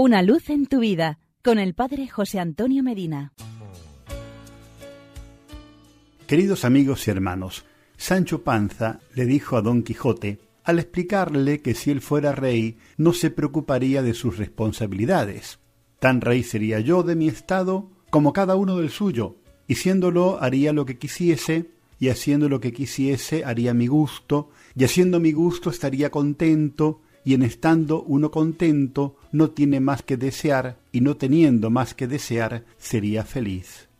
Una luz en tu vida con el Padre José Antonio Medina. Queridos amigos y hermanos, Sancho Panza le dijo a Don Quijote, al explicarle que si él fuera rey no se preocuparía de sus responsabilidades. Tan rey sería yo de mi estado como cada uno del suyo, y siéndolo haría lo que quisiese, y haciendo lo que quisiese haría mi gusto, y haciendo mi gusto estaría contento, y en estando uno contento no tiene más que desear, y no teniendo más que desear sería feliz.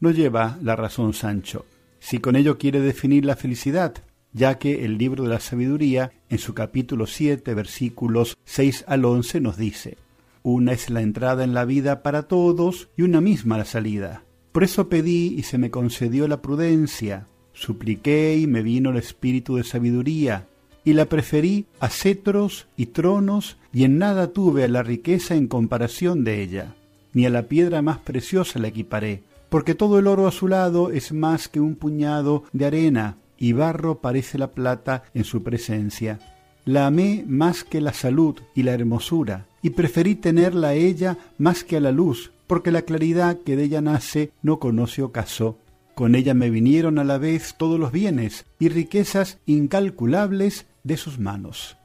No lleva la razón Sancho, si con ello quiere definir la felicidad, ya que el libro de la sabiduría, en su capítulo 7, versículos 6 al 11, nos dice, Una es la entrada en la vida para todos y una misma la salida. Por eso pedí y se me concedió la prudencia, supliqué y me vino el espíritu de sabiduría, y la preferí a cetros y tronos, y en nada tuve a la riqueza en comparación de ella, ni a la piedra más preciosa la equiparé, porque todo el oro a su lado es más que un puñado de arena, y barro parece la plata en su presencia. La amé más que la salud y la hermosura, y preferí tenerla a ella más que a la luz, porque la claridad que de ella nace no conoce ocaso. Con ella me vinieron a la vez todos los bienes y riquezas incalculables de sus manos.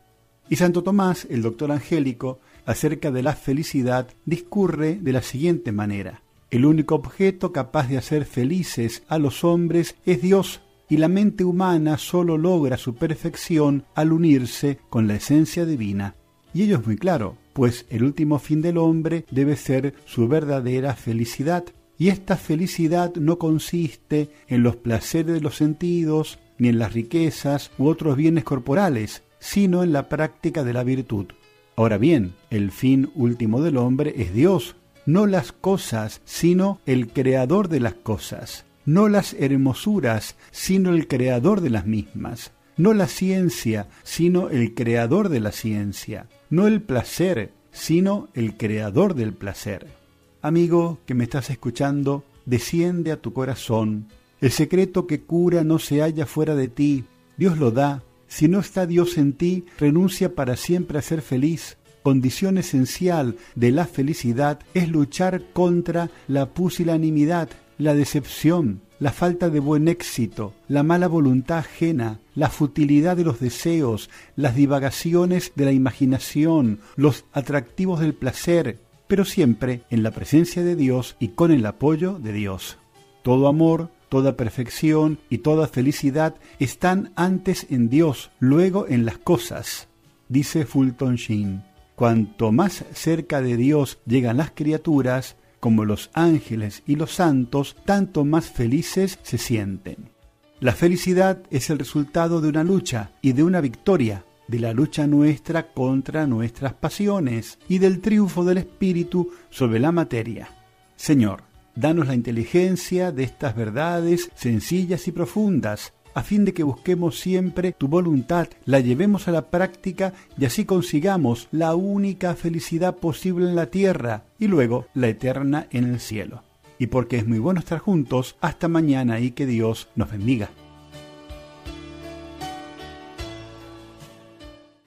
Y Santo Tomás, el doctor angélico, acerca de la felicidad, discurre de la siguiente manera. El único objeto capaz de hacer felices a los hombres es Dios, y la mente humana sólo logra su perfección al unirse con la esencia divina. Y ello es muy claro, pues el último fin del hombre debe ser su verdadera felicidad. Y esta felicidad no consiste en los placeres de los sentidos, ni en las riquezas u otros bienes corporales, sino en la práctica de la virtud. Ahora bien, el fin último del hombre es Dios, no las cosas, sino el creador de las cosas, no las hermosuras, sino el creador de las mismas, no la ciencia, sino el creador de la ciencia, no el placer, sino el creador del placer. Amigo que me estás escuchando, desciende a tu corazón. El secreto que cura no se halla fuera de ti. Dios lo da. Si no está Dios en ti, renuncia para siempre a ser feliz. Condición esencial de la felicidad es luchar contra la pusilanimidad, la decepción, la falta de buen éxito, la mala voluntad ajena, la futilidad de los deseos, las divagaciones de la imaginación, los atractivos del placer, pero siempre en la presencia de Dios y con el apoyo de Dios. Todo amor, toda perfección y toda felicidad están antes en Dios, luego en las cosas, dice Fulton Sheen. Cuanto más cerca de Dios llegan las criaturas, como los ángeles y los santos, tanto más felices se sienten. La felicidad es el resultado de una lucha y de una victoria, de la lucha nuestra contra nuestras pasiones y del triunfo del espíritu sobre la materia. Señor, danos la inteligencia de estas verdades sencillas y profundas, a fin de que busquemos siempre tu voluntad, la llevemos a la práctica y así consigamos la única felicidad posible en la tierra y luego la eterna en el cielo. Y porque es muy bueno estar juntos, hasta mañana y que Dios nos bendiga.